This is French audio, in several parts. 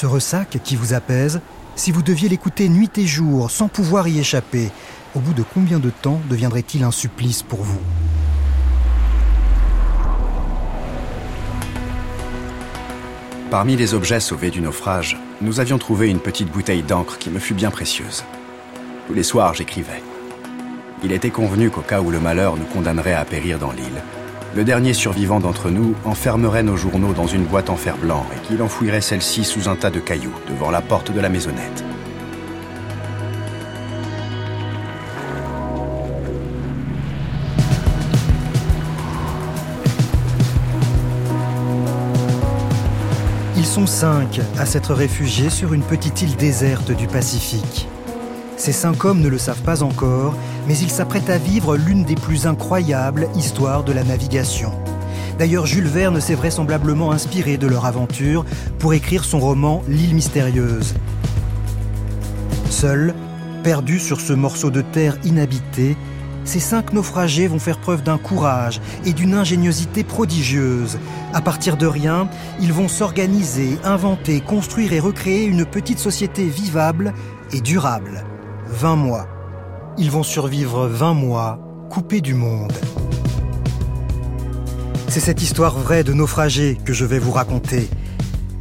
Ce ressac qui vous apaise, si vous deviez l'écouter nuit et jour sans pouvoir y échapper, au bout de combien de temps deviendrait-il un supplice pour vous? Parmi les objets sauvés du naufrage, nous avions trouvé une petite bouteille d'encre qui me fut bien précieuse. Tous les soirs, j'écrivais. Il était convenu qu'au cas où le malheur nous condamnerait à périr dans l'île, le dernier survivant d'entre nous enfermerait nos journaux dans une boîte en fer blanc et qu'il enfouirait celle-ci sous un tas de cailloux devant la porte de la maisonnette. Ils sont cinq à s'être réfugiés sur une petite île déserte du Pacifique. Ces cinq hommes ne le savent pas encore, mais ils s'apprêtent à vivre l'une des plus incroyables histoires de la navigation. D'ailleurs, Jules Verne s'est vraisemblablement inspiré de leur aventure pour écrire son roman L'île mystérieuse. Seuls, perdus sur ce morceau de terre inhabité, ces cinq naufragés vont faire preuve d'un courage et d'une ingéniosité prodigieuse. À partir de rien, ils vont s'organiser, inventer, construire et recréer une petite société vivable et durable. 20 mois. Ils vont survivre 20 mois, coupés du monde. C'est cette histoire vraie de naufragés que je vais vous raconter.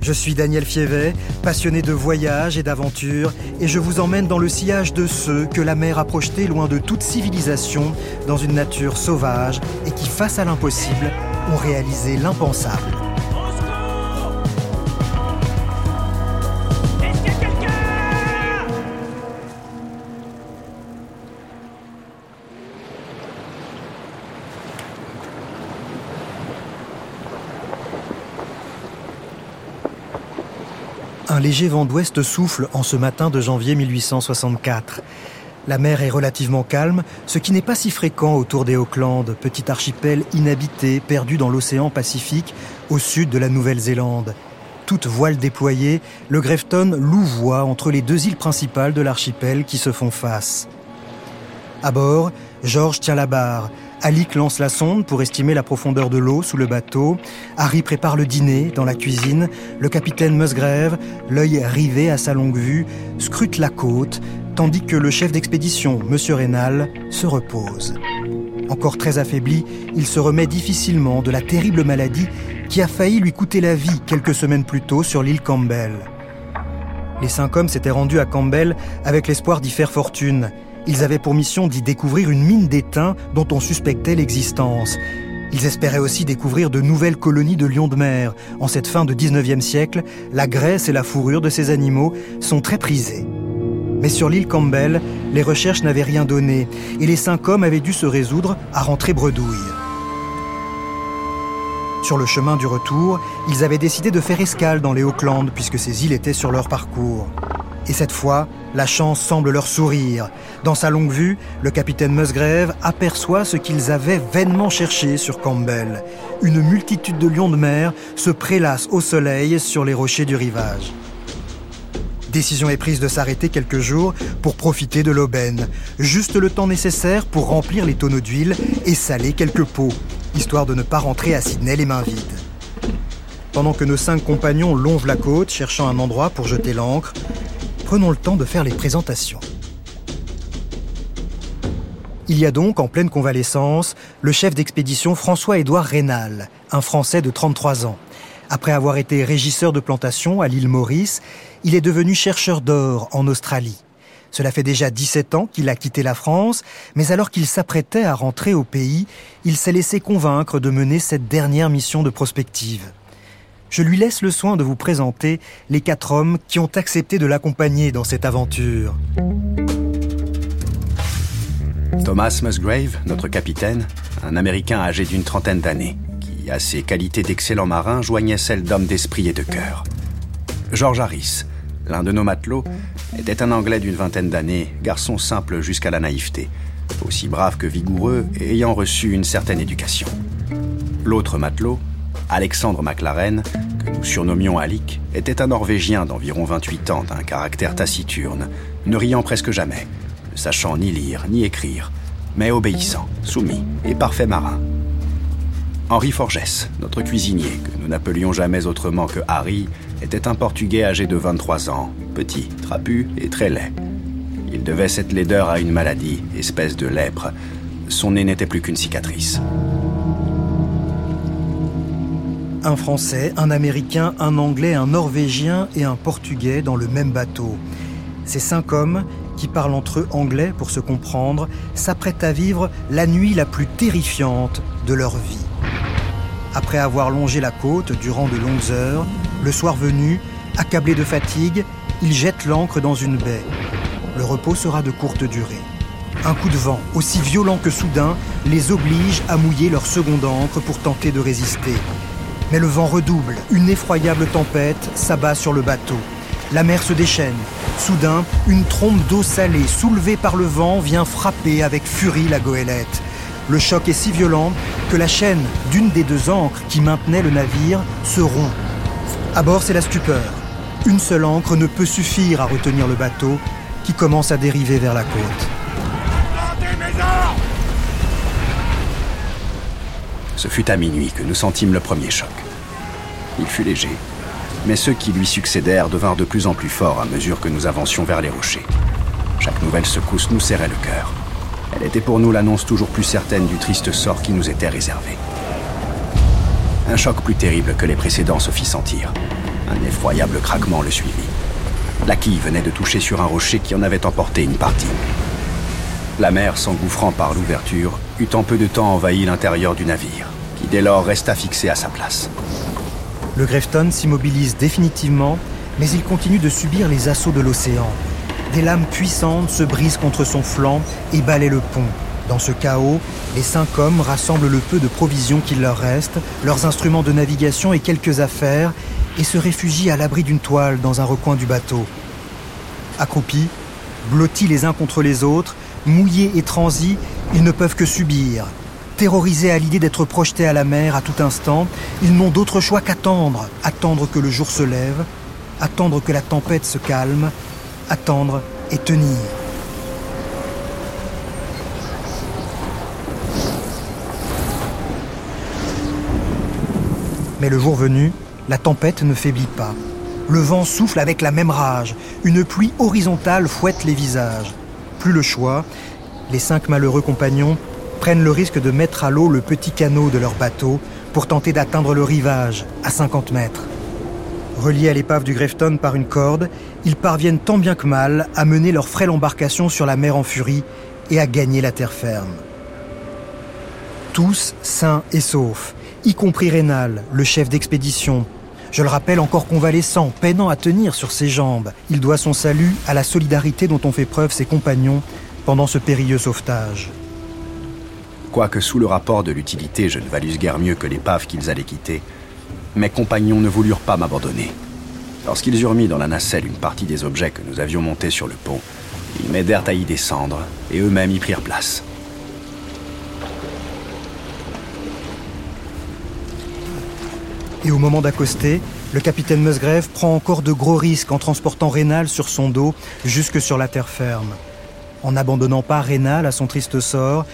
Je suis Daniel Fievet, passionné de voyage et d'aventure, et je vous emmène dans le sillage de ceux que la mer a projetés loin de toute civilisation, dans une nature sauvage, et qui, face à l'impossible, ont réalisé l'impensable. Un léger vent d'ouest souffle en ce matin de janvier 1864. La mer est relativement calme, ce qui n'est pas si fréquent autour des Auckland, petit archipel inhabité perdu dans l'océan Pacifique au sud de la Nouvelle-Zélande. Toute voile déployée, le Grefton louvoie entre les deux îles principales de l'archipel qui se font face. À bord, George tient la barre, Alick lance la sonde pour estimer la profondeur de l'eau sous le bateau. Harry prépare le dîner dans la cuisine. Le capitaine Musgrave, l'œil rivé à sa longue vue, scrute la côte, tandis que le chef d'expédition, M. Rénal, se repose. Encore très affaibli, il se remet difficilement de la terrible maladie qui a failli lui coûter la vie quelques semaines plus tôt sur l'île Campbell. Les cinq hommes s'étaient rendus à Campbell avec l'espoir d'y faire fortune. Ils avaient pour mission d'y découvrir une mine d'étain dont on suspectait l'existence. Ils espéraient aussi découvrir de nouvelles colonies de lions de mer. En cette fin de 19e siècle, la graisse et la fourrure de ces animaux sont très prisées. Mais sur l'île Campbell, les recherches n'avaient rien donné et les cinq hommes avaient dû se résoudre à rentrer bredouille. Sur le chemin du retour, ils avaient décidé de faire escale dans les Auckland puisque ces îles étaient sur leur parcours. Et cette fois, la chance semble leur sourire. Dans sa longue vue, le capitaine Musgrave aperçoit ce qu'ils avaient vainement cherché sur Campbell. Une multitude de lions de mer se prélassent au soleil sur les rochers du rivage. Décision est prise de s'arrêter quelques jours pour profiter de l'aubaine. Juste le temps nécessaire pour remplir les tonneaux d'huile et saler quelques pots, histoire de ne pas rentrer à Sydney les mains vides. Pendant que nos cinq compagnons longent la côte cherchant un endroit pour jeter l'ancre, prenons le temps de faire les présentations. Il y a donc, en pleine convalescence, le chef d'expédition François-Édouard Rénal, un Français de 33 ans. Après avoir été régisseur de plantation à l'île Maurice, il est devenu chercheur d'or en Australie. Cela fait déjà 17 ans qu'il a quitté la France, mais alors qu'il s'apprêtait à rentrer au pays, il s'est laissé convaincre de mener cette dernière mission de prospective je lui laisse le soin de vous présenter les quatre hommes qui ont accepté de l'accompagner dans cette aventure. Thomas Musgrave, notre capitaine, un Américain âgé d'une trentaine d'années, qui, à ses qualités d'excellent marin, joignait celles d'homme d'esprit et de cœur. George Harris, l'un de nos matelots, était un Anglais d'une vingtaine d'années, garçon simple jusqu'à la naïveté, aussi brave que vigoureux et ayant reçu une certaine éducation. L'autre matelot, Alexandre McLaren, que nous surnommions Alick, était un Norvégien d'environ 28 ans, d'un caractère taciturne, ne riant presque jamais, sachant ni lire ni écrire, mais obéissant, soumis et parfait marin. Henri Forges, notre cuisinier, que nous n'appelions jamais autrement que Harry, était un Portugais âgé de 23 ans, petit, trapu et très laid. Il devait cette laideur à une maladie, espèce de lèpre. Son nez n'était plus qu'une cicatrice. Un Français, un Américain, un Anglais, un Norvégien et un Portugais dans le même bateau. Ces cinq hommes, qui parlent entre eux anglais pour se comprendre, s'apprêtent à vivre la nuit la plus terrifiante de leur vie. Après avoir longé la côte durant de longues heures, le soir venu, accablés de fatigue, ils jettent l'ancre dans une baie. Le repos sera de courte durée. Un coup de vent, aussi violent que soudain, les oblige à mouiller leur seconde encre pour tenter de résister. Mais le vent redouble, une effroyable tempête s'abat sur le bateau. La mer se déchaîne. Soudain, une trompe d'eau salée soulevée par le vent vient frapper avec furie la goélette. Le choc est si violent que la chaîne d'une des deux ancres qui maintenait le navire se rompt. À bord, c'est la stupeur. Une seule ancre ne peut suffire à retenir le bateau qui commence à dériver vers la côte. Ce fut à minuit que nous sentîmes le premier choc. Il fut léger, mais ceux qui lui succédèrent devinrent de plus en plus forts à mesure que nous avancions vers les rochers. Chaque nouvelle secousse nous serrait le cœur. Elle était pour nous l'annonce toujours plus certaine du triste sort qui nous était réservé. Un choc plus terrible que les précédents se fit sentir. Un effroyable craquement le suivit. La quille venait de toucher sur un rocher qui en avait emporté une partie. La mer, s'engouffrant par l'ouverture, eut en peu de temps envahi l'intérieur du navire, qui dès lors resta fixé à sa place. Le Grefton s'immobilise définitivement, mais il continue de subir les assauts de l'océan. Des lames puissantes se brisent contre son flanc et balaient le pont. Dans ce chaos, les cinq hommes rassemblent le peu de provisions qu'il leur reste, leurs instruments de navigation et quelques affaires, et se réfugient à l'abri d'une toile dans un recoin du bateau. Accroupis, blottis les uns contre les autres, mouillés et transis, ils ne peuvent que subir. Terrorisés à l'idée d'être projetés à la mer à tout instant, ils n'ont d'autre choix qu'attendre, attendre que le jour se lève, attendre que la tempête se calme, attendre et tenir. Mais le jour venu, la tempête ne faiblit pas. Le vent souffle avec la même rage. Une pluie horizontale fouette les visages. Plus le choix, les cinq malheureux compagnons prennent le risque de mettre à l'eau le petit canot de leur bateau pour tenter d'atteindre le rivage à 50 mètres. Reliés à l'épave du Grefton par une corde, ils parviennent tant bien que mal à mener leur frêle embarcation sur la mer en furie et à gagner la terre ferme. Tous sains et saufs, y compris Rénal, le chef d'expédition. Je le rappelle encore convalescent, peinant à tenir sur ses jambes. Il doit son salut à la solidarité dont ont fait preuve ses compagnons pendant ce périlleux sauvetage. Quoique sous le rapport de l'utilité je ne valusse guère mieux que l'épave qu'ils allaient quitter, mes compagnons ne voulurent pas m'abandonner. Lorsqu'ils eurent mis dans la nacelle une partie des objets que nous avions montés sur le pont, ils m'aidèrent à y descendre et eux-mêmes y prirent place. Et au moment d'accoster, le capitaine Musgrave prend encore de gros risques en transportant Rénal sur son dos jusque sur la terre ferme. En n'abandonnant pas Rénal à son triste sort,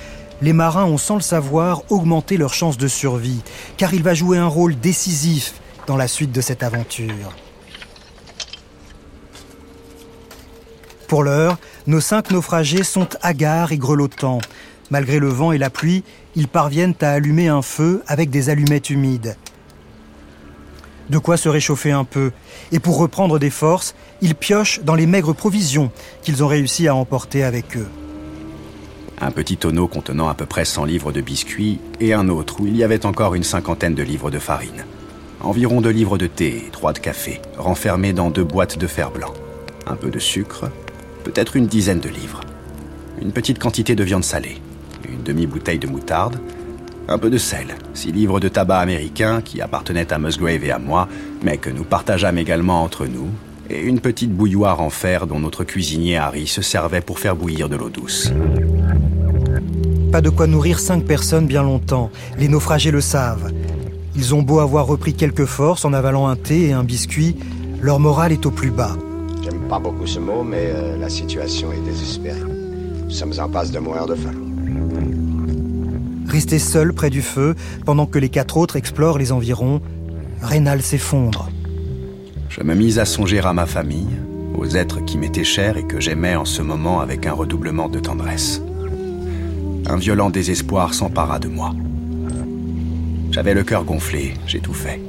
les marins ont sans le savoir augmenté leurs chances de survie, car il va jouer un rôle décisif dans la suite de cette aventure. Pour l'heure, nos cinq naufragés sont hagards et grelottants. Malgré le vent et la pluie, ils parviennent à allumer un feu avec des allumettes humides. De quoi se réchauffer un peu, et pour reprendre des forces, ils piochent dans les maigres provisions qu'ils ont réussi à emporter avec eux un petit tonneau contenant à peu près 100 livres de biscuits et un autre où il y avait encore une cinquantaine de livres de farine. Environ deux livres de thé et trois de café, renfermés dans deux boîtes de fer blanc. Un peu de sucre, peut-être une dizaine de livres. Une petite quantité de viande salée, une demi-bouteille de moutarde, un peu de sel, six livres de tabac américain qui appartenaient à Musgrave et à moi, mais que nous partageâmes également entre nous, et une petite bouilloire en fer dont notre cuisinier Harry se servait pour faire bouillir de l'eau douce. Pas de quoi nourrir cinq personnes bien longtemps, les naufragés le savent. Ils ont beau avoir repris quelques forces en avalant un thé et un biscuit, leur morale est au plus bas. J'aime pas beaucoup ce mot, mais euh, la situation est désespérée. Nous sommes en passe de mourir de faim. Resté seul près du feu, pendant que les quatre autres explorent les environs, Rénal s'effondre. Je me mis à songer à ma famille, aux êtres qui m'étaient chers et que j'aimais en ce moment avec un redoublement de tendresse. Un violent désespoir s'empara de moi. J'avais le cœur gonflé, j'étouffais.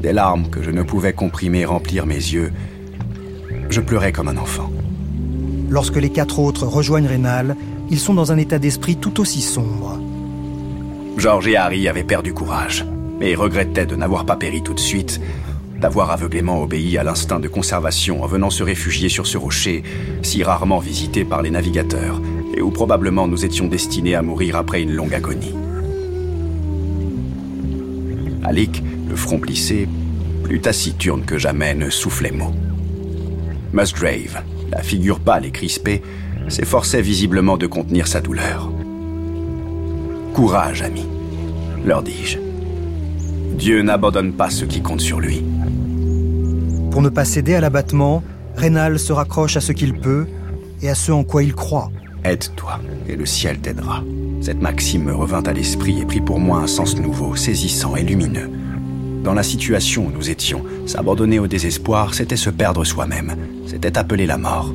Des larmes que je ne pouvais comprimer remplirent mes yeux. Je pleurais comme un enfant. Lorsque les quatre autres rejoignent Rénal, ils sont dans un état d'esprit tout aussi sombre. George et Harry avaient perdu courage, mais regrettaient de n'avoir pas péri tout de suite, d'avoir aveuglément obéi à l'instinct de conservation en venant se réfugier sur ce rocher, si rarement visité par les navigateurs, et où probablement nous étions destinés à mourir après une longue agonie. Alec, le front plissé, plus taciturne que jamais, ne soufflait mot. Musgrave, la figure pâle et crispée, s'efforçait visiblement de contenir sa douleur. Courage, ami, leur dis-je. Dieu n'abandonne pas ceux qui comptent sur lui. Pour ne pas céder à l'abattement, Rénal se raccroche à ce qu'il peut et à ce en quoi il croit. Aide-toi, et le ciel t'aidera. Cette maxime me revint à l'esprit et prit pour moi un sens nouveau, saisissant et lumineux. Dans la situation où nous étions, s'abandonner au désespoir, c'était se perdre soi-même, c'était appeler la mort.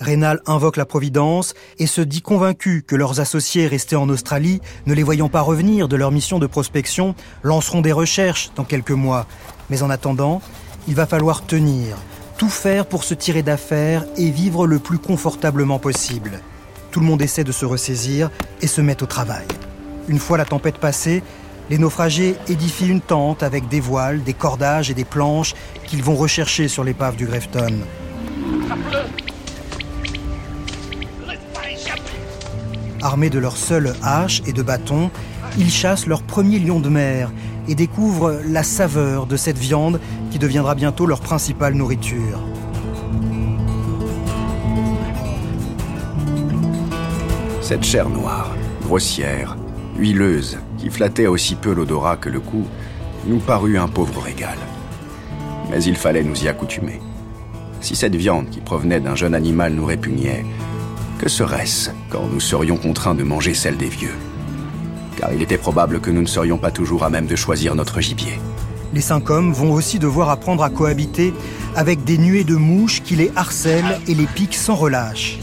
Rénal invoque la Providence et se dit convaincu que leurs associés restés en Australie, ne les voyant pas revenir de leur mission de prospection, lanceront des recherches dans quelques mois. Mais en attendant, il va falloir tenir, tout faire pour se tirer d'affaire et vivre le plus confortablement possible. Tout le monde essaie de se ressaisir et se met au travail. Une fois la tempête passée, les naufragés édifient une tente avec des voiles, des cordages et des planches qu'ils vont rechercher sur l'épave du Grefton. Armés de leurs seules haches et de bâtons, ils chassent leur premier lion de mer et découvrent la saveur de cette viande qui deviendra bientôt leur principale nourriture. Cette chair noire, grossière, huileuse, qui flattait aussi peu l'odorat que le cou, nous parut un pauvre régal. Mais il fallait nous y accoutumer. Si cette viande qui provenait d'un jeune animal nous répugnait, que serait-ce quand nous serions contraints de manger celle des vieux? Car il était probable que nous ne serions pas toujours à même de choisir notre gibier. Les cinq hommes vont aussi devoir apprendre à cohabiter avec des nuées de mouches qui les harcèlent et les piquent sans relâche.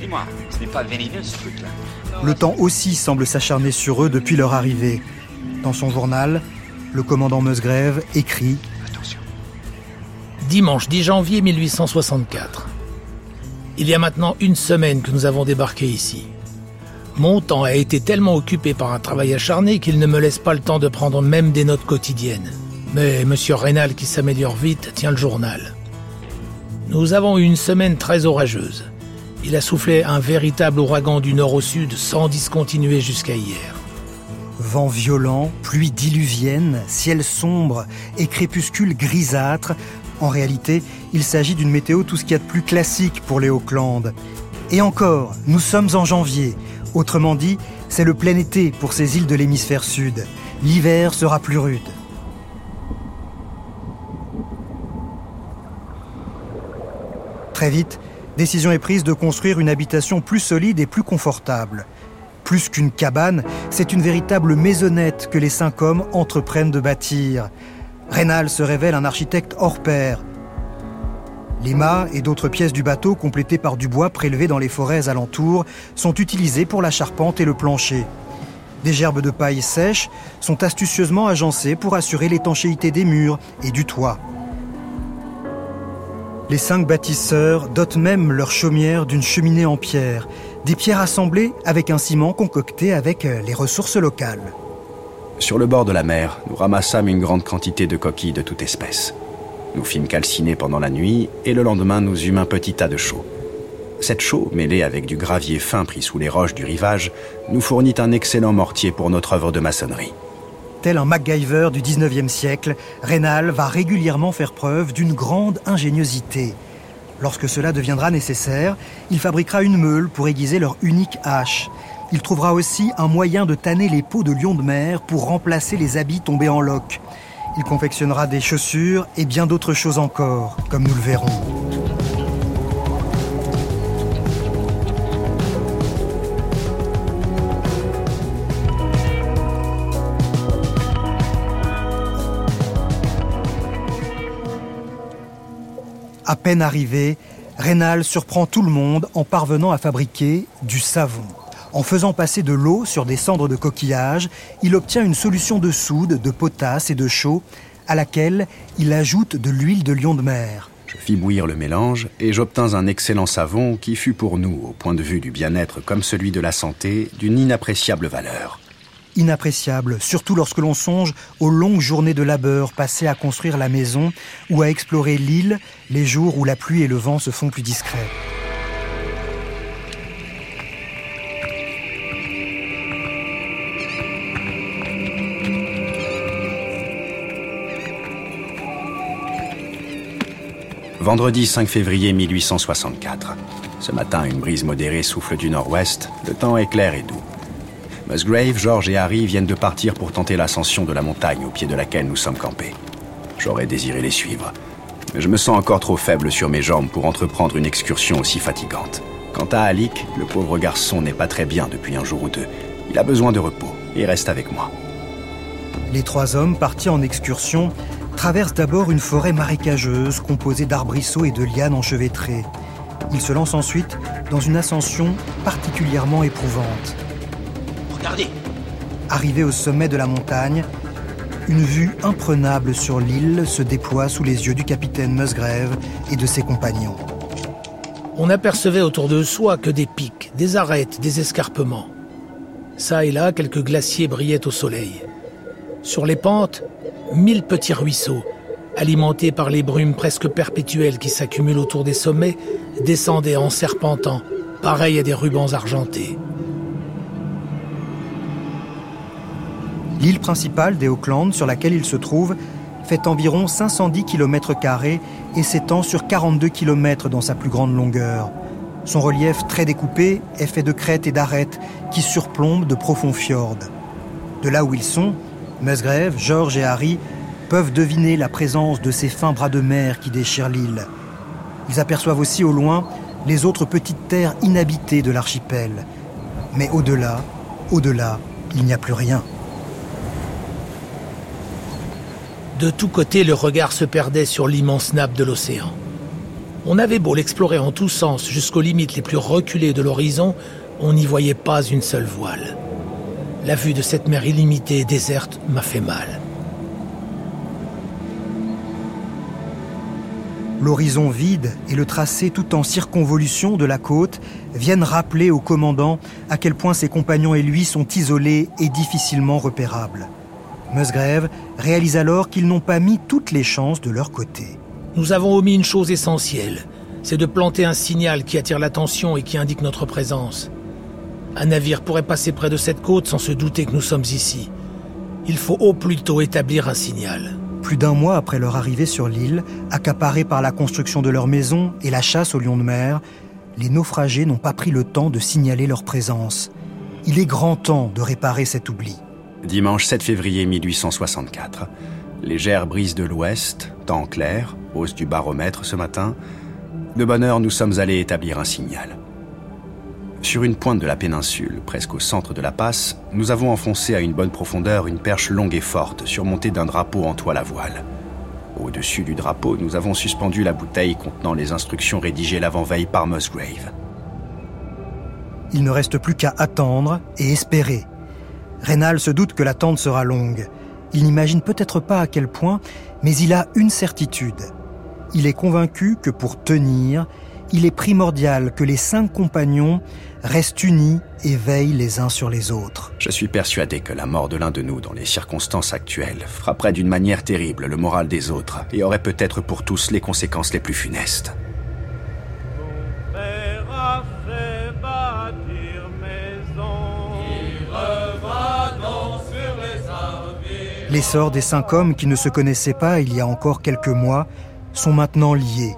Dis-moi, ce n'est pas vénéneux ce truc-là Le temps aussi semble s'acharner sur eux depuis leur arrivée. Dans son journal, le commandant Musgrave écrit Attention. Dimanche 10 janvier 1864. Il y a maintenant une semaine que nous avons débarqué ici. Mon temps a été tellement occupé par un travail acharné qu'il ne me laisse pas le temps de prendre même des notes quotidiennes. Mais Monsieur Rénal, qui s'améliore vite, tient le journal. Nous avons eu une semaine très orageuse. Il a soufflé un véritable ouragan du nord au sud sans discontinuer jusqu'à hier. Vent violent, pluie diluvienne, ciel sombre et crépuscule grisâtre. En réalité, il s'agit d'une météo tout ce qu'il y a de plus classique pour les Auckland. Et encore, nous sommes en janvier. Autrement dit, c'est le plein été pour ces îles de l'hémisphère sud. L'hiver sera plus rude. Très vite, décision est prise de construire une habitation plus solide et plus confortable. Plus qu'une cabane, c'est une véritable maisonnette que les cinq hommes entreprennent de bâtir. Rénal se révèle un architecte hors pair. Les mâts et d'autres pièces du bateau, complétées par du bois prélevé dans les forêts alentours, sont utilisées pour la charpente et le plancher. Des gerbes de paille sèches sont astucieusement agencées pour assurer l'étanchéité des murs et du toit. Les cinq bâtisseurs dotent même leur chaumière d'une cheminée en pierre, des pierres assemblées avec un ciment concocté avec euh, les ressources locales. Sur le bord de la mer, nous ramassâmes une grande quantité de coquilles de toute espèce. Nous fîmes calciner pendant la nuit et le lendemain nous eûmes un petit tas de chaux. Cette chaux, mêlée avec du gravier fin pris sous les roches du rivage, nous fournit un excellent mortier pour notre œuvre de maçonnerie. Tel un MacGyver du 19e siècle, Rénal va régulièrement faire preuve d'une grande ingéniosité. Lorsque cela deviendra nécessaire, il fabriquera une meule pour aiguiser leur unique hache. Il trouvera aussi un moyen de tanner les peaux de lion de mer pour remplacer les habits tombés en loques. Il confectionnera des chaussures et bien d'autres choses encore, comme nous le verrons. À peine arrivé, Rénal surprend tout le monde en parvenant à fabriquer du savon. En faisant passer de l'eau sur des cendres de coquillage, il obtient une solution de soude, de potasse et de chaux à laquelle il ajoute de l'huile de lion de mer. Je fis bouillir le mélange et j'obtins un excellent savon qui fut pour nous, au point de vue du bien-être comme celui de la santé, d'une inappréciable valeur. Inappréciable, surtout lorsque l'on songe aux longues journées de labeur passées à construire la maison ou à explorer l'île les jours où la pluie et le vent se font plus discrets. Vendredi 5 février 1864. Ce matin, une brise modérée souffle du nord-ouest. Le temps est clair et doux. Musgrave, George et Harry viennent de partir pour tenter l'ascension de la montagne au pied de laquelle nous sommes campés. J'aurais désiré les suivre. Mais je me sens encore trop faible sur mes jambes pour entreprendre une excursion aussi fatigante. Quant à Alec, le pauvre garçon n'est pas très bien depuis un jour ou deux. Il a besoin de repos et reste avec moi. Les trois hommes partis en excursion traverse d'abord une forêt marécageuse composée d'arbrisseaux et de lianes enchevêtrées. Il se lance ensuite dans une ascension particulièrement éprouvante. Regardez Arrivé au sommet de la montagne, une vue imprenable sur l'île se déploie sous les yeux du capitaine Musgrave et de ses compagnons. On n'apercevait autour de soi que des pics, des arêtes, des escarpements. Ça et là, quelques glaciers brillaient au soleil. Sur les pentes, mille petits ruisseaux, alimentés par les brumes presque perpétuelles qui s'accumulent autour des sommets, descendaient en serpentant, pareils à des rubans argentés. L'île principale des Auckland, sur laquelle il se trouve, fait environ 510 km et s'étend sur 42 km dans sa plus grande longueur. Son relief très découpé est fait de crêtes et d'arêtes qui surplombent de profonds fjords. De là où ils sont, Musgrave, George et Harry peuvent deviner la présence de ces fins bras de mer qui déchirent l'île. Ils aperçoivent aussi au loin les autres petites terres inhabitées de l'archipel. Mais au-delà, au-delà, il n'y a plus rien. De tous côtés, le regard se perdait sur l'immense nappe de l'océan. On avait beau l'explorer en tous sens jusqu'aux limites les plus reculées de l'horizon, on n'y voyait pas une seule voile. La vue de cette mer illimitée et déserte m'a fait mal. L'horizon vide et le tracé tout en circonvolution de la côte viennent rappeler au commandant à quel point ses compagnons et lui sont isolés et difficilement repérables. Musgrave réalise alors qu'ils n'ont pas mis toutes les chances de leur côté. Nous avons omis une chose essentielle, c'est de planter un signal qui attire l'attention et qui indique notre présence. Un navire pourrait passer près de cette côte sans se douter que nous sommes ici. Il faut au plus tôt établir un signal. Plus d'un mois après leur arrivée sur l'île, accaparés par la construction de leur maison et la chasse aux lions de mer, les naufragés n'ont pas pris le temps de signaler leur présence. Il est grand temps de réparer cet oubli. Dimanche 7 février 1864. Légère brise de l'ouest, temps clair, hausse du baromètre ce matin. De bonne heure, nous sommes allés établir un signal. Sur une pointe de la péninsule, presque au centre de la passe, nous avons enfoncé à une bonne profondeur une perche longue et forte, surmontée d'un drapeau en toile à voile. Au-dessus du drapeau, nous avons suspendu la bouteille contenant les instructions rédigées l'avant-veille par Musgrave. Il ne reste plus qu'à attendre et espérer. Rénal se doute que l'attente sera longue. Il n'imagine peut-être pas à quel point, mais il a une certitude. Il est convaincu que pour tenir, il est primordial que les cinq compagnons restent unis et veillent les uns sur les autres. Je suis persuadé que la mort de l'un de nous dans les circonstances actuelles frapperait d'une manière terrible le moral des autres et aurait peut-être pour tous les conséquences les plus funestes. Les sorts des cinq hommes qui ne se connaissaient pas il y a encore quelques mois sont maintenant liés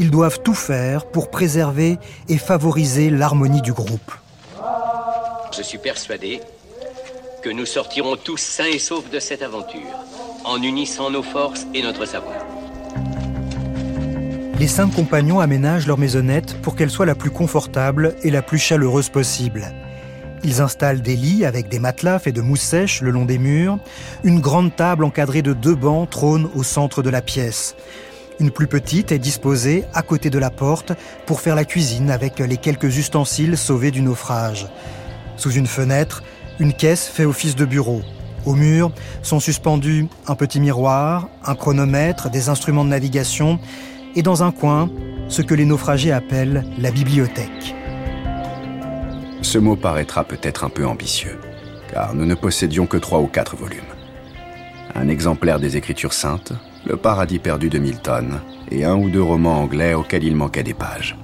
ils doivent tout faire pour préserver et favoriser l'harmonie du groupe. Je suis persuadé que nous sortirons tous sains et saufs de cette aventure, en unissant nos forces et notre savoir. Les cinq compagnons aménagent leur maisonnette pour qu'elle soit la plus confortable et la plus chaleureuse possible. Ils installent des lits avec des matelas faits de mousse sèche le long des murs. Une grande table encadrée de deux bancs trône au centre de la pièce. Une plus petite est disposée à côté de la porte pour faire la cuisine avec les quelques ustensiles sauvés du naufrage. Sous une fenêtre, une caisse fait office de bureau. Au mur sont suspendus un petit miroir, un chronomètre, des instruments de navigation et dans un coin, ce que les naufragés appellent la bibliothèque. Ce mot paraîtra peut-être un peu ambitieux, car nous ne possédions que trois ou quatre volumes. Un exemplaire des Écritures saintes, Le paradis perdu de Milton, et un ou deux romans anglais auxquels il manquait des pages.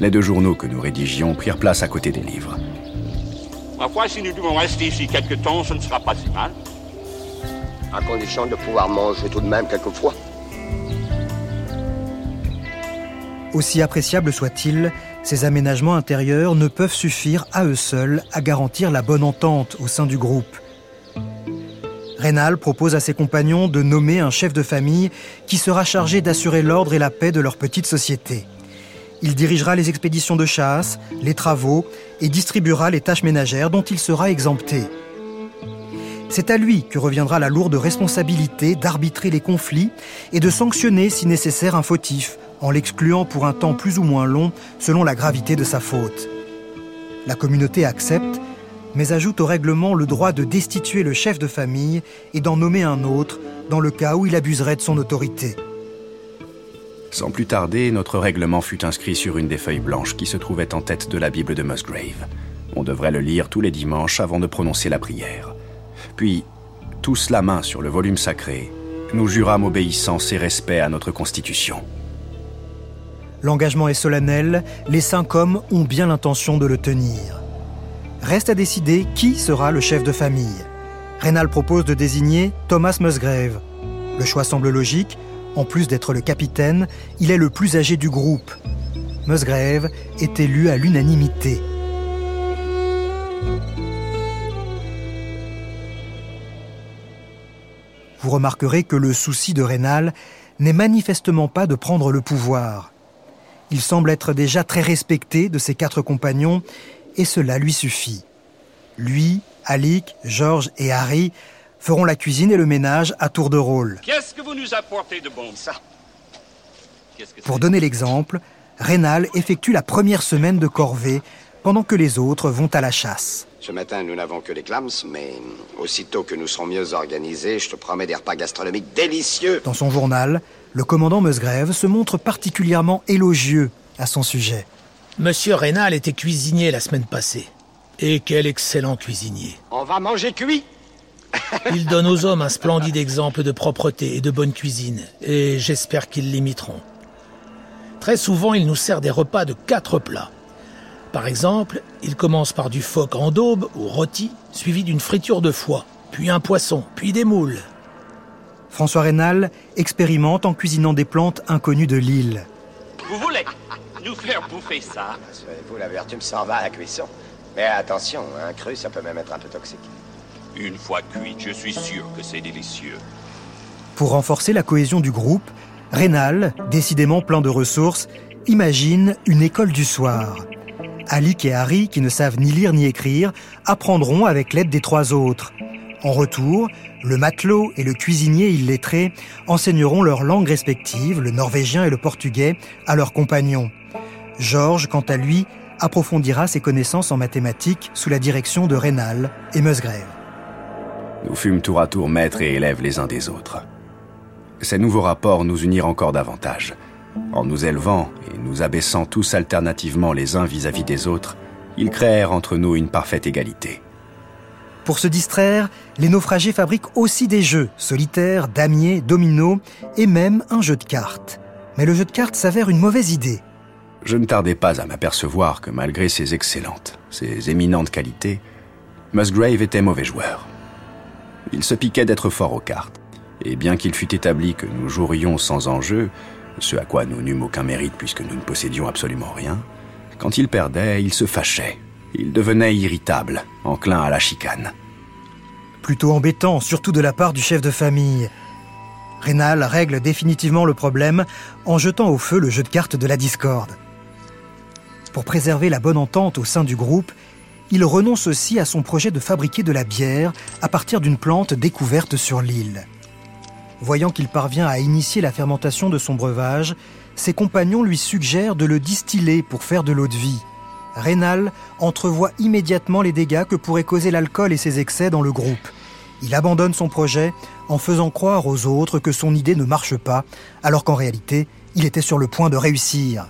Les deux journaux que nous rédigions prirent place à côté des livres. Ma foi, si nous devons rester ici quelque temps, ce ne sera pas si mal. À condition de pouvoir manger tout de même quelquefois. Aussi appréciables soient-ils, ces aménagements intérieurs ne peuvent suffire à eux seuls à garantir la bonne entente au sein du groupe. Rénal propose à ses compagnons de nommer un chef de famille qui sera chargé d'assurer l'ordre et la paix de leur petite société. Il dirigera les expéditions de chasse, les travaux et distribuera les tâches ménagères dont il sera exempté. C'est à lui que reviendra la lourde responsabilité d'arbitrer les conflits et de sanctionner si nécessaire un fautif, en l'excluant pour un temps plus ou moins long selon la gravité de sa faute. La communauté accepte, mais ajoute au règlement le droit de destituer le chef de famille et d'en nommer un autre dans le cas où il abuserait de son autorité. Sans plus tarder, notre règlement fut inscrit sur une des feuilles blanches qui se trouvait en tête de la Bible de Musgrave. On devrait le lire tous les dimanches avant de prononcer la prière. Puis, tous la main sur le volume sacré, nous jurâmes obéissance et respect à notre Constitution. L'engagement est solennel, les cinq hommes ont bien l'intention de le tenir. Reste à décider qui sera le chef de famille. Rénal propose de désigner Thomas Musgrave. Le choix semble logique, en plus d'être le capitaine, il est le plus âgé du groupe. Musgrave est élu à l'unanimité. Vous remarquerez que le souci de Rénal n'est manifestement pas de prendre le pouvoir. Il semble être déjà très respecté de ses quatre compagnons et cela lui suffit. Lui, Alec, George et Harry feront la cuisine et le ménage à tour de rôle. Qu'est-ce que vous nous apportez de bon Ça, Pour donner l'exemple, Rénal effectue la première semaine de corvée pendant que les autres vont à la chasse. ce matin, nous n'avons que les clams, mais aussitôt que nous serons mieux organisés, je te promets des repas gastronomiques délicieux. Dans son journal, le commandant Musgrave se montre particulièrement élogieux à son sujet. Monsieur Rénal était cuisinier la semaine passée. Et quel excellent cuisinier. On va manger cuit Il donne aux hommes un splendide exemple de propreté et de bonne cuisine, et j'espère qu'ils l'imiteront. Très souvent, il nous sert des repas de quatre plats. Par exemple, il commence par du phoque en daube ou rôti, suivi d'une friture de foie, puis un poisson, puis des moules. François Rénal expérimente en cuisinant des plantes inconnues de l'île. Vous voulez nous faire bouffer ça Vous, la vertu me s'en va à la cuisson. Mais attention, un cru, ça peut même être un peu toxique. Une fois cuite, je suis sûr que c'est délicieux. Pour renforcer la cohésion du groupe, Rénal, décidément plein de ressources, imagine une école du soir. Alec et Harry, qui ne savent ni lire ni écrire, apprendront avec l'aide des trois autres. En retour, le matelot et le cuisinier illettré enseigneront leurs langues respectives, le norvégien et le portugais, à leurs compagnons. Georges, quant à lui, approfondira ses connaissances en mathématiques sous la direction de Rénal et Musgrave. Nous fûmes tour à tour maîtres et élèves les uns des autres. Ces nouveaux rapports nous unirent encore davantage. En nous élevant et nous abaissant tous alternativement les uns vis-à-vis des autres, ils créèrent entre nous une parfaite égalité. Pour se distraire, les naufragés fabriquent aussi des jeux, solitaires, damiers, dominos et même un jeu de cartes. Mais le jeu de cartes s'avère une mauvaise idée. Je ne tardais pas à m'apercevoir que malgré ses excellentes, ses éminentes qualités, Musgrave était mauvais joueur. Il se piquait d'être fort aux cartes, et bien qu'il fût établi que nous jouerions sans enjeu, ce à quoi nous n'eûmes aucun mérite puisque nous ne possédions absolument rien, quand il perdait, il se fâchait. Il devenait irritable, enclin à la chicane. Plutôt embêtant, surtout de la part du chef de famille. Rénal règle définitivement le problème en jetant au feu le jeu de cartes de la discorde. Pour préserver la bonne entente au sein du groupe, il renonce aussi à son projet de fabriquer de la bière à partir d'une plante découverte sur l'île. Voyant qu'il parvient à initier la fermentation de son breuvage, ses compagnons lui suggèrent de le distiller pour faire de l'eau de vie. Rénal entrevoit immédiatement les dégâts que pourrait causer l'alcool et ses excès dans le groupe. Il abandonne son projet en faisant croire aux autres que son idée ne marche pas, alors qu'en réalité, il était sur le point de réussir.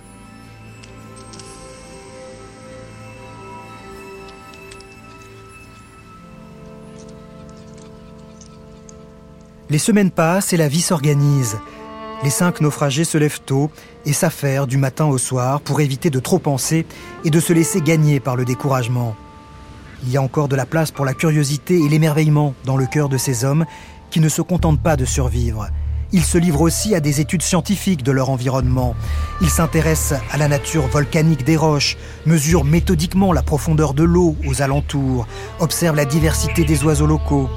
Les semaines passent et la vie s'organise. Les cinq naufragés se lèvent tôt et s'affairent du matin au soir pour éviter de trop penser et de se laisser gagner par le découragement. Il y a encore de la place pour la curiosité et l'émerveillement dans le cœur de ces hommes qui ne se contentent pas de survivre. Ils se livrent aussi à des études scientifiques de leur environnement. Ils s'intéressent à la nature volcanique des roches, mesurent méthodiquement la profondeur de l'eau aux alentours, observent la diversité des oiseaux locaux.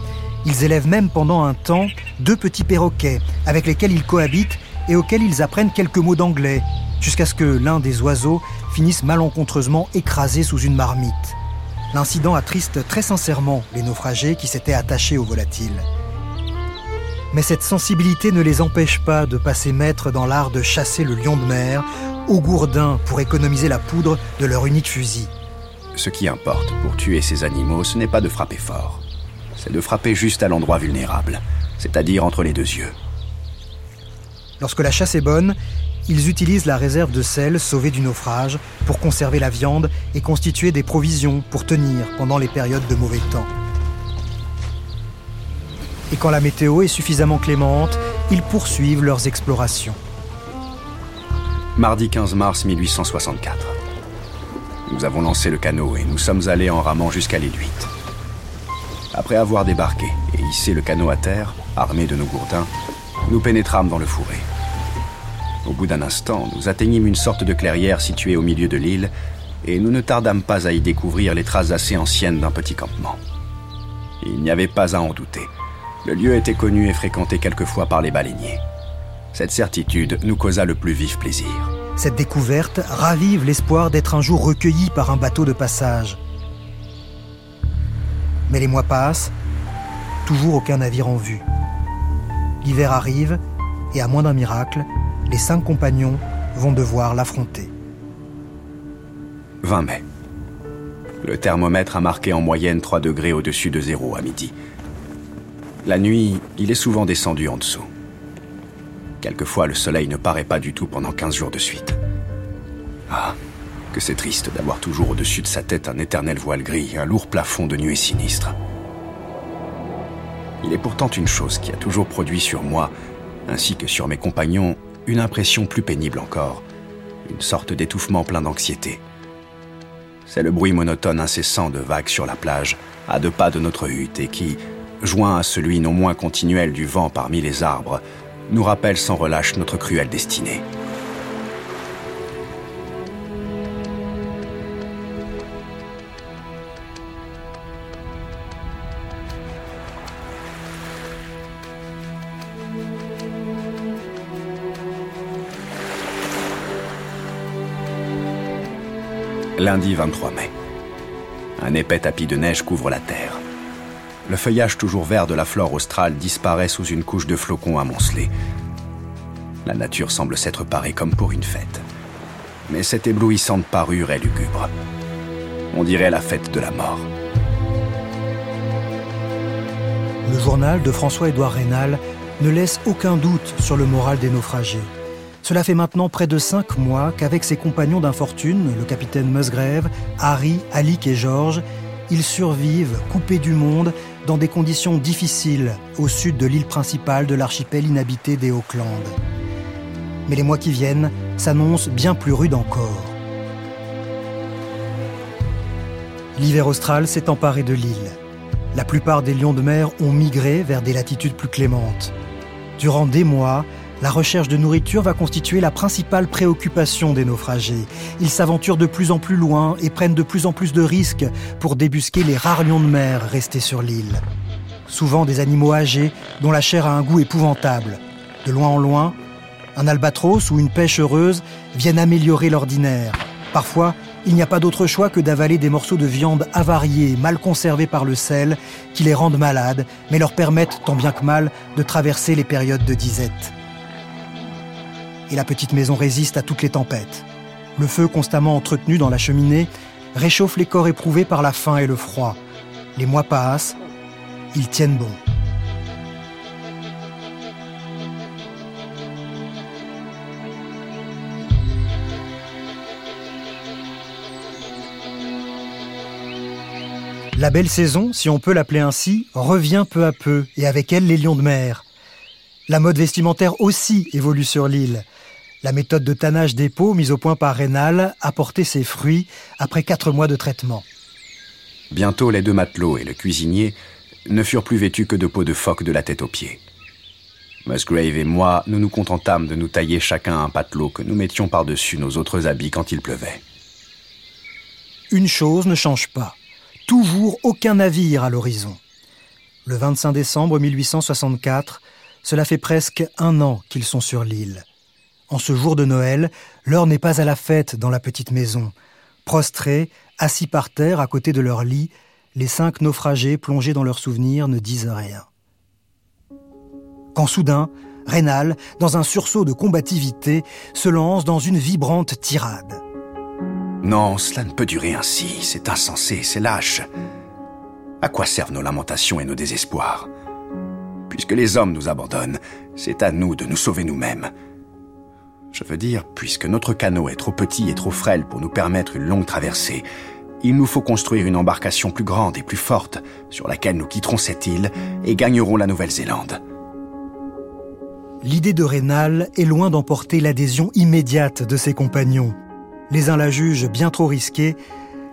Ils élèvent même pendant un temps deux petits perroquets avec lesquels ils cohabitent et auxquels ils apprennent quelques mots d'anglais, jusqu'à ce que l'un des oiseaux finisse malencontreusement écrasé sous une marmite. L'incident attriste très sincèrement les naufragés qui s'étaient attachés au volatile. Mais cette sensibilité ne les empêche pas de passer maître dans l'art de chasser le lion de mer au gourdin pour économiser la poudre de leur unique fusil. Ce qui importe pour tuer ces animaux, ce n'est pas de frapper fort c'est de frapper juste à l'endroit vulnérable, c'est-à-dire entre les deux yeux. Lorsque la chasse est bonne, ils utilisent la réserve de sel sauvée du naufrage pour conserver la viande et constituer des provisions pour tenir pendant les périodes de mauvais temps. Et quand la météo est suffisamment clémente, ils poursuivent leurs explorations. Mardi 15 mars 1864. Nous avons lancé le canot et nous sommes allés en ramant jusqu'à l'île après avoir débarqué et hissé le canot à terre, armé de nos gourdins, nous pénétrâmes dans le fourré. Au bout d'un instant, nous atteignîmes une sorte de clairière située au milieu de l'île, et nous ne tardâmes pas à y découvrir les traces assez anciennes d'un petit campement. Il n'y avait pas à en douter. Le lieu était connu et fréquenté quelquefois par les baleiniers. Cette certitude nous causa le plus vif plaisir. Cette découverte ravive l'espoir d'être un jour recueilli par un bateau de passage. Mais les mois passent, toujours aucun navire en vue. L'hiver arrive, et à moins d'un miracle, les cinq compagnons vont devoir l'affronter. 20 mai. Le thermomètre a marqué en moyenne 3 degrés au-dessus de zéro à midi. La nuit, il est souvent descendu en dessous. Quelquefois, le soleil ne paraît pas du tout pendant 15 jours de suite. Ah, que c'est triste d'avoir toujours au-dessus de sa tête un éternel voile gris, un lourd plafond de nuée sinistre. Il est pourtant une chose qui a toujours produit sur moi, ainsi que sur mes compagnons, une impression plus pénible encore, une sorte d'étouffement plein d'anxiété. C'est le bruit monotone incessant de vagues sur la plage, à deux pas de notre hutte, et qui, joint à celui non moins continuel du vent parmi les arbres, nous rappelle sans relâche notre cruelle destinée. Lundi 23 mai. Un épais tapis de neige couvre la terre. Le feuillage toujours vert de la flore australe disparaît sous une couche de flocons amoncelés. La nature semble s'être parée comme pour une fête. Mais cette éblouissante parure est lugubre. On dirait la fête de la mort. Le journal de François-Édouard Rénal ne laisse aucun doute sur le moral des naufragés. Cela fait maintenant près de cinq mois qu'avec ses compagnons d'infortune, le capitaine Musgrave, Harry, Alick et George, ils survivent, coupés du monde, dans des conditions difficiles au sud de l'île principale de l'archipel inhabité des Auckland. Mais les mois qui viennent s'annoncent bien plus rudes encore. L'hiver austral s'est emparé de l'île. La plupart des lions de mer ont migré vers des latitudes plus clémentes. Durant des mois, la recherche de nourriture va constituer la principale préoccupation des naufragés. Ils s'aventurent de plus en plus loin et prennent de plus en plus de risques pour débusquer les rares lions de mer restés sur l'île. Souvent des animaux âgés dont la chair a un goût épouvantable. De loin en loin, un albatros ou une pêche heureuse viennent améliorer l'ordinaire. Parfois, il n'y a pas d'autre choix que d'avaler des morceaux de viande avariés, mal conservés par le sel, qui les rendent malades, mais leur permettent, tant bien que mal, de traverser les périodes de disette. Et la petite maison résiste à toutes les tempêtes. Le feu constamment entretenu dans la cheminée réchauffe les corps éprouvés par la faim et le froid. Les mois passent, ils tiennent bon. La belle saison, si on peut l'appeler ainsi, revient peu à peu, et avec elle les lions de mer. La mode vestimentaire aussi évolue sur l'île. La méthode de tannage des peaux mise au point par Rénal a porté ses fruits après quatre mois de traitement. Bientôt, les deux matelots et le cuisinier ne furent plus vêtus que de peau de phoque de la tête aux pieds. Musgrave et moi, nous nous contentâmes de nous tailler chacun un patelot que nous mettions par-dessus nos autres habits quand il pleuvait. Une chose ne change pas toujours aucun navire à l'horizon. Le 25 décembre 1864, cela fait presque un an qu'ils sont sur l'île. En ce jour de Noël, l'heure n'est pas à la fête dans la petite maison. Prostrés, assis par terre à côté de leur lit, les cinq naufragés plongés dans leurs souvenirs ne disent rien. Quand soudain, Rénal, dans un sursaut de combativité, se lance dans une vibrante tirade. Non, cela ne peut durer ainsi, c'est insensé, c'est lâche. À quoi servent nos lamentations et nos désespoirs? Puisque les hommes nous abandonnent, c'est à nous de nous sauver nous-mêmes. Je veux dire, puisque notre canot est trop petit et trop frêle pour nous permettre une longue traversée, il nous faut construire une embarcation plus grande et plus forte, sur laquelle nous quitterons cette île et gagnerons la Nouvelle-Zélande. L'idée de Rénal est loin d'emporter l'adhésion immédiate de ses compagnons. Les uns la jugent bien trop risquée,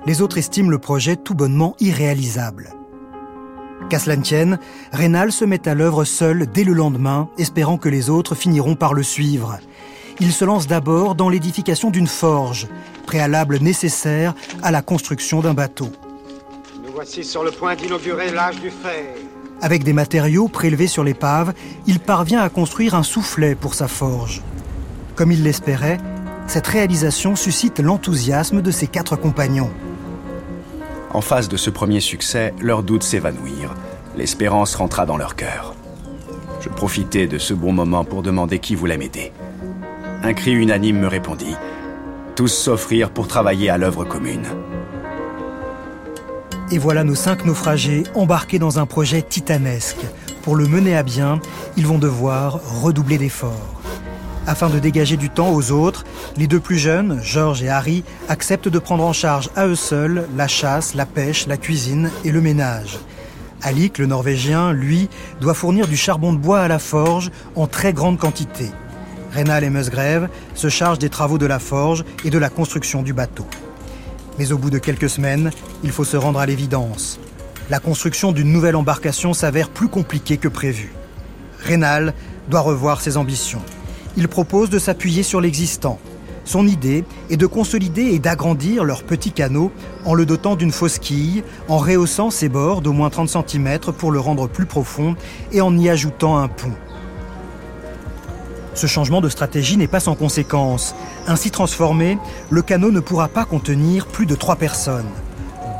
les autres estiment le projet tout bonnement irréalisable. Qu'à cela Rénal se met à l'œuvre seul dès le lendemain, espérant que les autres finiront par le suivre. Il se lance d'abord dans l'édification d'une forge, préalable nécessaire à la construction d'un bateau. Nous voici sur le point d'inaugurer l'âge du fer. Avec des matériaux prélevés sur l'épave, il parvient à construire un soufflet pour sa forge. Comme il l'espérait, cette réalisation suscite l'enthousiasme de ses quatre compagnons. En face de ce premier succès, leurs doutes s'évanouirent. L'espérance rentra dans leur cœur. Je profitai de ce bon moment pour demander qui voulait m'aider. Un cri unanime me répondit. Tous s'offrirent pour travailler à l'œuvre commune. Et voilà nos cinq naufragés embarqués dans un projet titanesque. Pour le mener à bien, ils vont devoir redoubler d'efforts. Afin de dégager du temps aux autres, les deux plus jeunes, George et Harry, acceptent de prendre en charge à eux seuls la chasse, la pêche, la cuisine et le ménage. Alec, le Norvégien, lui, doit fournir du charbon de bois à la forge en très grande quantité. Rénal et Musgrave se chargent des travaux de la forge et de la construction du bateau. Mais au bout de quelques semaines, il faut se rendre à l'évidence. La construction d'une nouvelle embarcation s'avère plus compliquée que prévu. Rénal doit revoir ses ambitions il propose de s'appuyer sur l'existant. Son idée est de consolider et d'agrandir leur petit canot en le dotant d'une fausse quille, en rehaussant ses bords d'au moins 30 cm pour le rendre plus profond et en y ajoutant un pont. Ce changement de stratégie n'est pas sans conséquence. Ainsi transformé, le canot ne pourra pas contenir plus de trois personnes.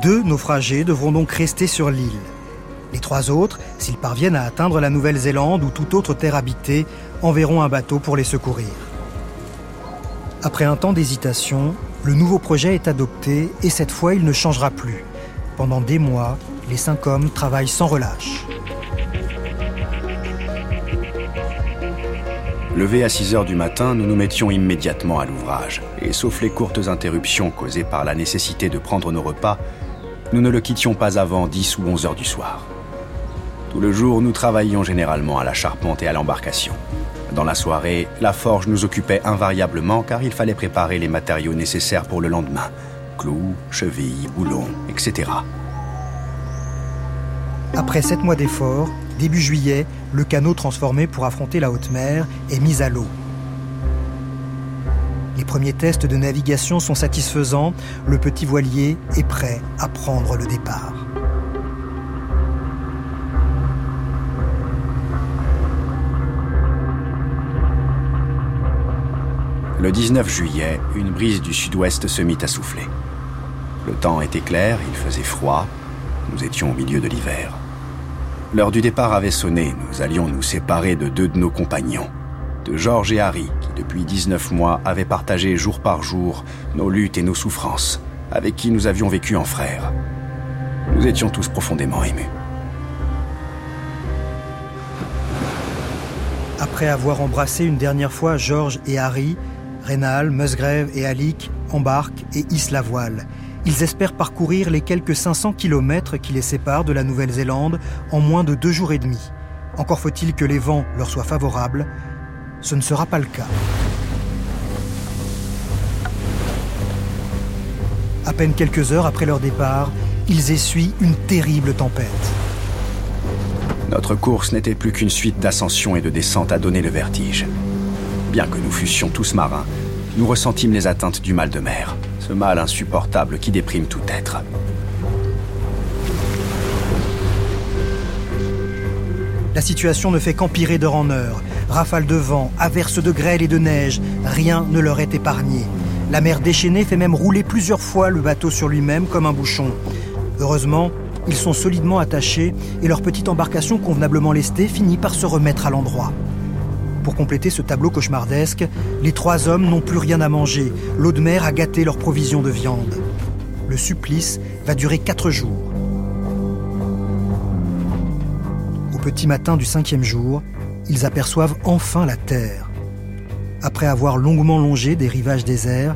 Deux naufragés devront donc rester sur l'île. Les trois autres, s'ils parviennent à atteindre la Nouvelle-Zélande ou toute autre terre habitée, enverront un bateau pour les secourir. Après un temps d'hésitation, le nouveau projet est adopté et cette fois il ne changera plus. Pendant des mois, les cinq hommes travaillent sans relâche. Levé à 6 heures du matin, nous nous mettions immédiatement à l'ouvrage. Et sauf les courtes interruptions causées par la nécessité de prendre nos repas, nous ne le quittions pas avant 10 ou 11 heures du soir. Tout le jour, nous travaillions généralement à la charpente et à l'embarcation. Dans la soirée, la forge nous occupait invariablement car il fallait préparer les matériaux nécessaires pour le lendemain. Clous, chevilles, boulons, etc. Après sept mois d'efforts, début juillet, le canot transformé pour affronter la haute mer est mis à l'eau. Les premiers tests de navigation sont satisfaisants, le petit voilier est prêt à prendre le départ. Le 19 juillet, une brise du sud-ouest se mit à souffler. Le temps était clair, il faisait froid, nous étions au milieu de l'hiver. L'heure du départ avait sonné, nous allions nous séparer de deux de nos compagnons, de George et Harry, qui depuis 19 mois avaient partagé jour par jour nos luttes et nos souffrances, avec qui nous avions vécu en frères. Nous étions tous profondément émus. Après avoir embrassé une dernière fois George et Harry, Rénal, Musgrave et Alick embarquent et hissent la voile. Ils espèrent parcourir les quelques 500 kilomètres qui les séparent de la Nouvelle-Zélande en moins de deux jours et demi. Encore faut-il que les vents leur soient favorables. Ce ne sera pas le cas. À peine quelques heures après leur départ, ils essuient une terrible tempête. Notre course n'était plus qu'une suite d'ascensions et de descentes à donner le vertige. Bien que nous fussions tous marins, nous ressentîmes les atteintes du mal de mer ce mal insupportable qui déprime tout être. La situation ne fait qu'empirer d'heure en heure. Rafales de vent, averses de grêle et de neige, rien ne leur est épargné. La mer déchaînée fait même rouler plusieurs fois le bateau sur lui-même comme un bouchon. Heureusement, ils sont solidement attachés et leur petite embarcation convenablement lestée finit par se remettre à l'endroit. Pour compléter ce tableau cauchemardesque, les trois hommes n'ont plus rien à manger. L'eau de mer a gâté leur provision de viande. Le supplice va durer quatre jours. Au petit matin du cinquième jour, ils aperçoivent enfin la terre. Après avoir longuement longé des rivages déserts,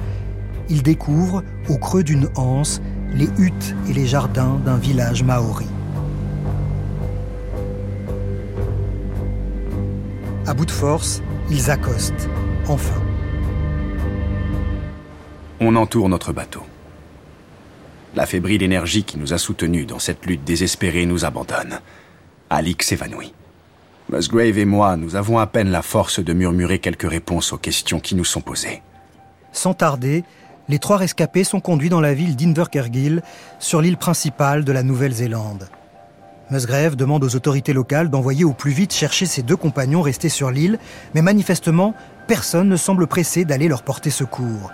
ils découvrent, au creux d'une anse, les huttes et les jardins d'un village maori. Bout de force, ils accostent, enfin. On entoure notre bateau. La fébrile énergie qui nous a soutenus dans cette lutte désespérée nous abandonne. Alix s'évanouit. Musgrave et moi, nous avons à peine la force de murmurer quelques réponses aux questions qui nous sont posées. Sans tarder, les trois rescapés sont conduits dans la ville d'Inverkergill, sur l'île principale de la Nouvelle-Zélande. Musgrave demande aux autorités locales d'envoyer au plus vite chercher ses deux compagnons restés sur l'île, mais manifestement, personne ne semble pressé d'aller leur porter secours.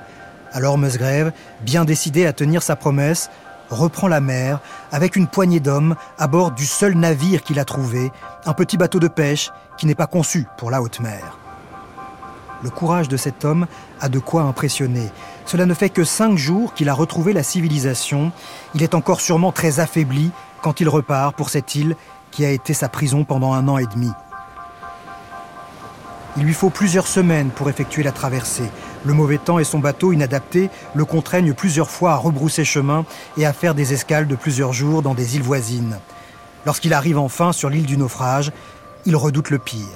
Alors Musgrave, bien décidé à tenir sa promesse, reprend la mer avec une poignée d'hommes à bord du seul navire qu'il a trouvé, un petit bateau de pêche qui n'est pas conçu pour la haute mer. Le courage de cet homme a de quoi impressionner. Cela ne fait que cinq jours qu'il a retrouvé la civilisation. Il est encore sûrement très affaibli quand il repart pour cette île qui a été sa prison pendant un an et demi. Il lui faut plusieurs semaines pour effectuer la traversée. Le mauvais temps et son bateau inadapté le contraignent plusieurs fois à rebrousser chemin et à faire des escales de plusieurs jours dans des îles voisines. Lorsqu'il arrive enfin sur l'île du naufrage, il redoute le pire.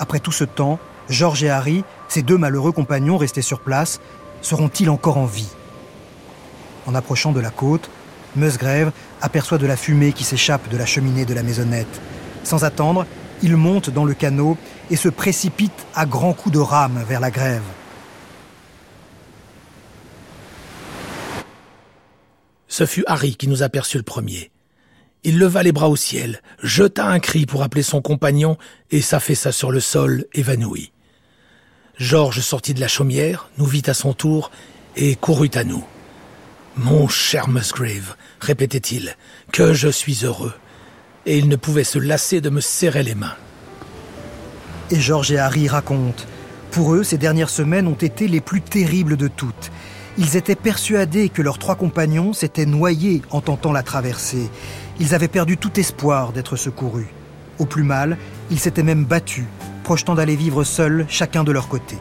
Après tout ce temps, George et Harry, ses deux malheureux compagnons restés sur place, seront-ils encore en vie? En approchant de la côte, Musgrave aperçoit de la fumée qui s'échappe de la cheminée de la maisonnette. Sans attendre, il monte dans le canot et se précipite à grands coups de rame vers la grève. Ce fut Harry qui nous aperçut le premier. Il leva les bras au ciel, jeta un cri pour appeler son compagnon et s'affaissa sur le sol, évanoui. Georges sortit de la chaumière, nous vit à son tour et courut à nous. Mon cher Musgrave, répétait-il, que je suis heureux. Et il ne pouvait se lasser de me serrer les mains. Et George et Harry racontent. Pour eux, ces dernières semaines ont été les plus terribles de toutes. Ils étaient persuadés que leurs trois compagnons s'étaient noyés en tentant la traversée. Ils avaient perdu tout espoir d'être secourus. Au plus mal, ils s'étaient même battus, projetant d'aller vivre seuls, chacun de leur côté.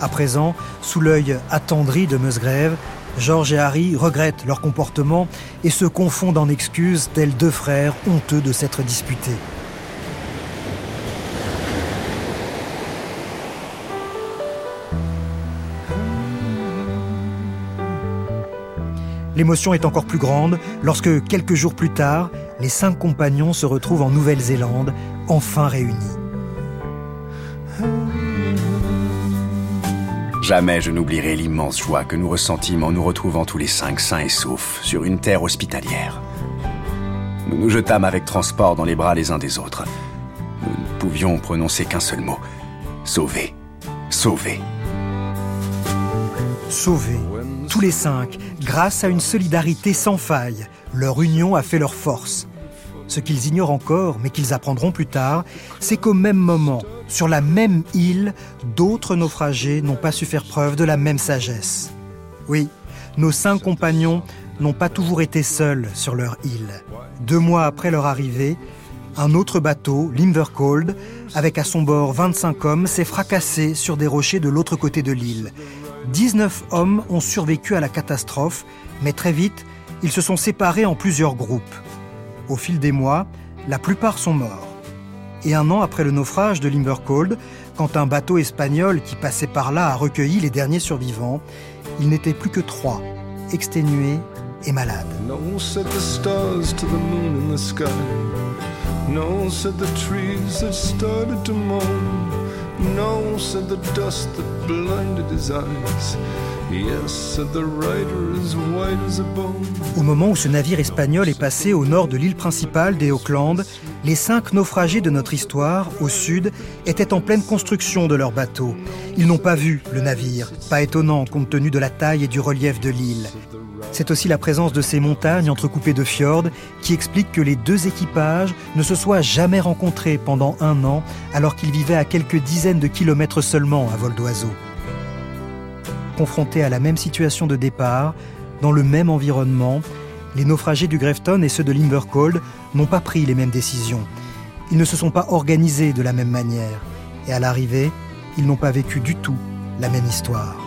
À présent, sous l'œil attendri de Musgrave, George et Harry regrettent leur comportement et se confondent en excuses tels deux frères honteux de s'être disputés. L'émotion est encore plus grande lorsque, quelques jours plus tard, les cinq compagnons se retrouvent en Nouvelle-Zélande, enfin réunis. Jamais je n'oublierai l'immense joie que nous ressentîmes en nous retrouvant tous les cinq sains et saufs sur une terre hospitalière. Nous nous jetâmes avec transport dans les bras les uns des autres. Nous ne pouvions prononcer qu'un seul mot. Sauver. Sauver. Sauver. tous les cinq, grâce à une solidarité sans faille. Leur union a fait leur force. Ce qu'ils ignorent encore, mais qu'ils apprendront plus tard, c'est qu'au même moment, sur la même île, d'autres naufragés n'ont pas su faire preuve de la même sagesse. Oui, nos cinq compagnons n'ont pas toujours été seuls sur leur île. Deux mois après leur arrivée, un autre bateau, l'Invercold, avec à son bord 25 hommes, s'est fracassé sur des rochers de l'autre côté de l'île. 19 hommes ont survécu à la catastrophe, mais très vite, ils se sont séparés en plusieurs groupes. Au fil des mois, la plupart sont morts. Et un an après le naufrage de l'Invercold, quand un bateau espagnol qui passait par là a recueilli les derniers survivants, il n'était plus que trois, exténués et malades. No, said the that. No, said the dust that blinded his eyes. Yes, said the rider as white as a bone. Au moment où ce navire espagnol est passé au nord de l'île principale des Auckland, les cinq naufragés de notre histoire, au sud, étaient en pleine construction de leur bateau. Ils n'ont pas vu le navire, pas étonnant compte tenu de la taille et du relief de l'île. C'est aussi la présence de ces montagnes entrecoupées de fjords qui explique que les deux équipages ne se soient jamais rencontrés pendant un an alors qu'ils vivaient à quelques dizaines de kilomètres seulement à vol d'oiseau. Confrontés à la même situation de départ, dans le même environnement, les naufragés du Grefton et ceux de Limbercold n'ont pas pris les mêmes décisions. Ils ne se sont pas organisés de la même manière. Et à l'arrivée, ils n'ont pas vécu du tout la même histoire.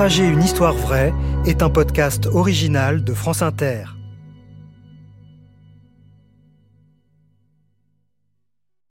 Naufrager une histoire vraie est un podcast original de France Inter.